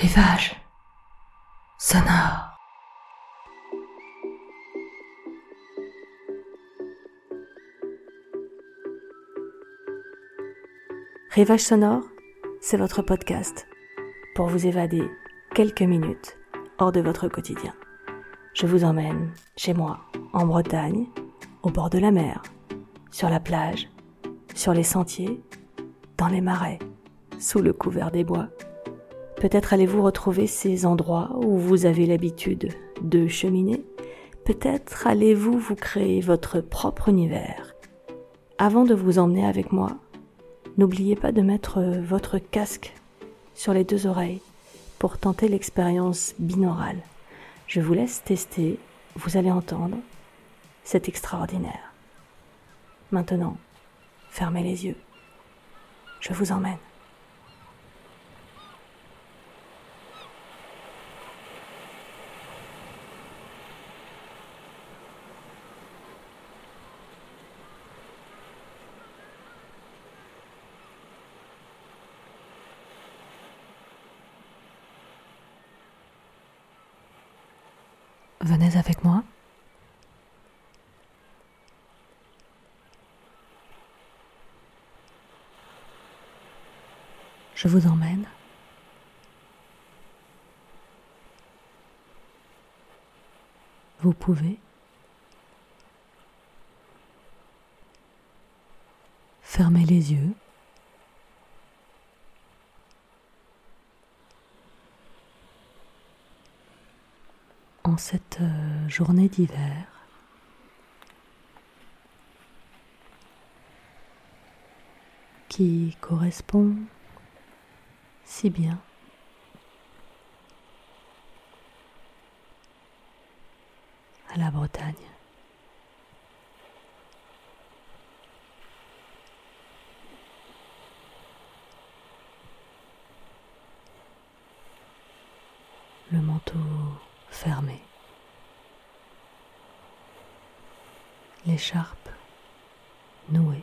Rivage sonore. Rivage sonore, c'est votre podcast pour vous évader quelques minutes hors de votre quotidien. Je vous emmène chez moi, en Bretagne, au bord de la mer, sur la plage, sur les sentiers, dans les marais, sous le couvert des bois. Peut-être allez-vous retrouver ces endroits où vous avez l'habitude de cheminer. Peut-être allez-vous vous créer votre propre univers. Avant de vous emmener avec moi, n'oubliez pas de mettre votre casque sur les deux oreilles pour tenter l'expérience binaurale. Je vous laisse tester, vous allez entendre, c'est extraordinaire. Maintenant, fermez les yeux. Je vous emmène. Venez avec moi. Je vous emmène. Vous pouvez fermer les yeux. Cette euh, journée d'hiver, qui correspond si bien à la Bretagne. L'écharpe nouée,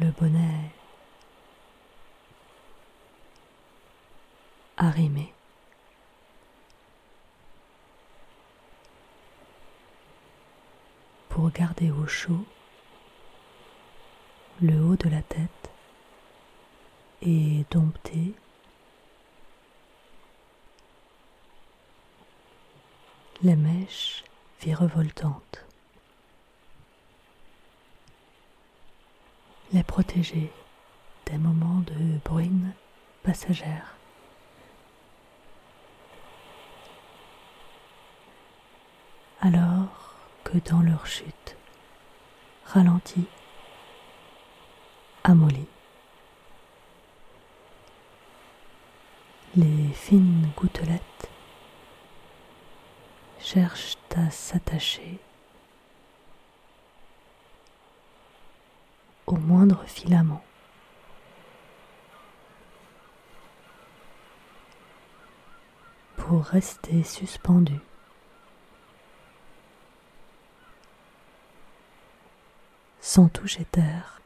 le bonnet arrimé. Pour garder au chaud le haut de la tête et dompter les mèches virevoltantes. Les protéger des moments de bruine passagère. alors que dans leur chute, ralentie, amollie, les fines gouttelettes cherchent à s'attacher au moindre filament. pour rester suspendu. sans toucher terre.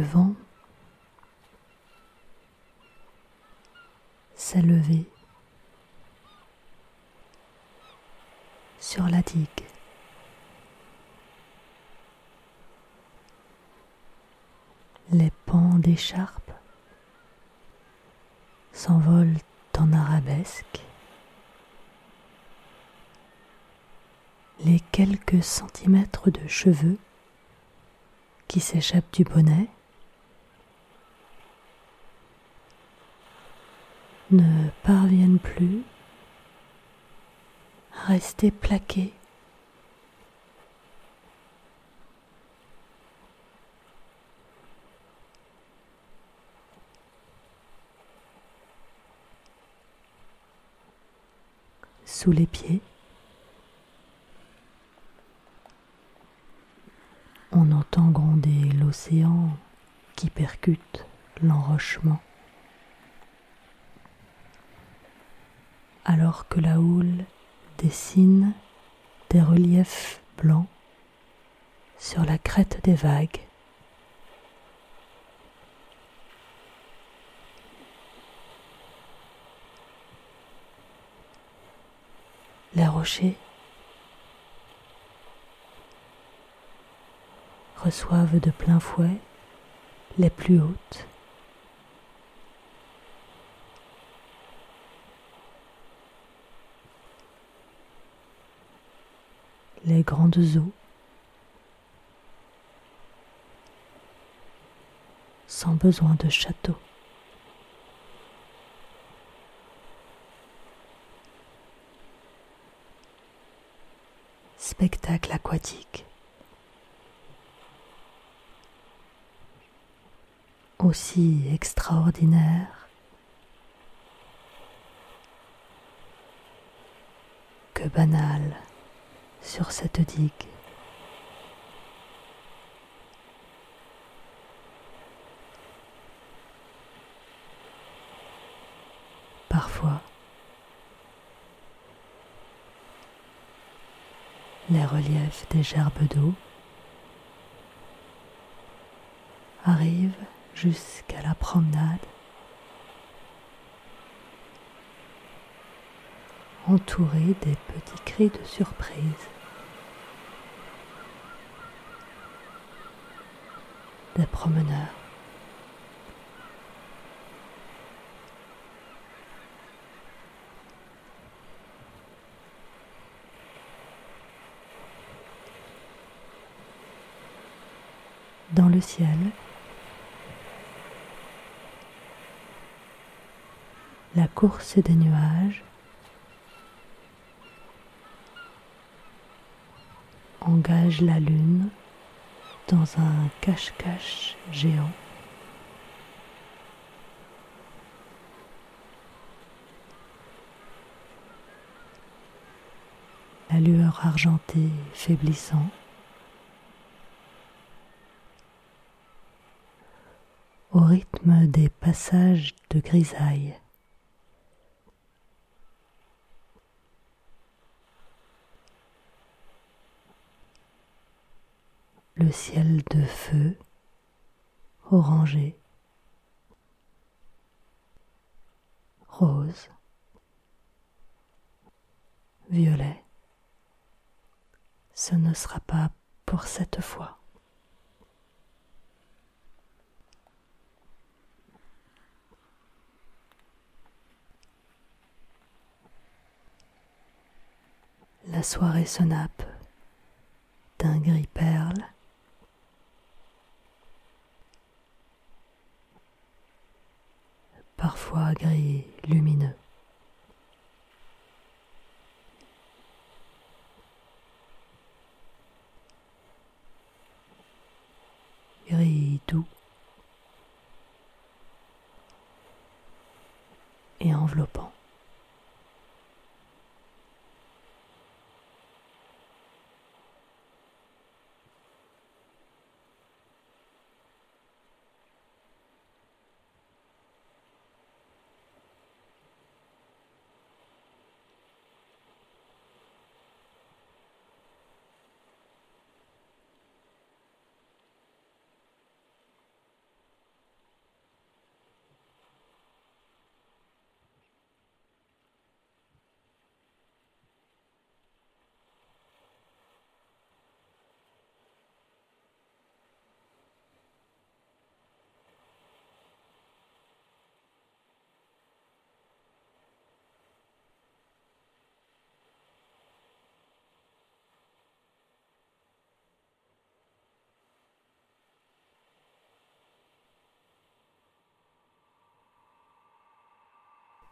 Le vent sur la digue. Les pans d'écharpe s'envolent en arabesque. Les quelques centimètres de cheveux qui s'échappent du bonnet ne parviennent plus à rester plaqués sous les pieds. On entend gronder l'océan qui percute l'enrochement. Alors que la houle dessine des reliefs blancs sur la crête des vagues. Les rochers reçoivent de plein fouet les plus hautes. Grandes eaux sans besoin de château. Spectacle aquatique. aussi extraordinaire que banal sur cette digue. Parfois, les reliefs des gerbes d'eau arrivent jusqu'à la promenade, entouré des petits cris de surprise, des promeneurs. Dans le ciel, la course des nuages engage la lune dans un cache-cache géant. La lueur argentée faiblissant. au rythme des passages de grisaille. Le ciel de feu orangé, rose, violet. Ce ne sera pas pour cette fois. La soirée se nappe d'un gris perle parfois gris lumineux. Gris doux et enveloppant.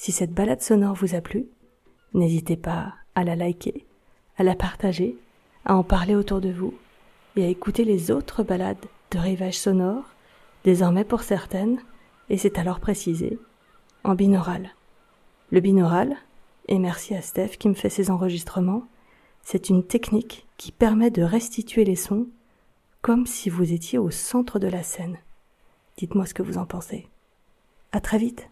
Si cette balade sonore vous a plu, n'hésitez pas à la liker, à la partager, à en parler autour de vous et à écouter les autres balades de rivage sonore, désormais pour certaines, et c'est alors précisé, en binaural. Le binaural, et merci à Steph qui me fait ces enregistrements, c'est une technique qui permet de restituer les sons comme si vous étiez au centre de la scène. Dites-moi ce que vous en pensez. À très vite.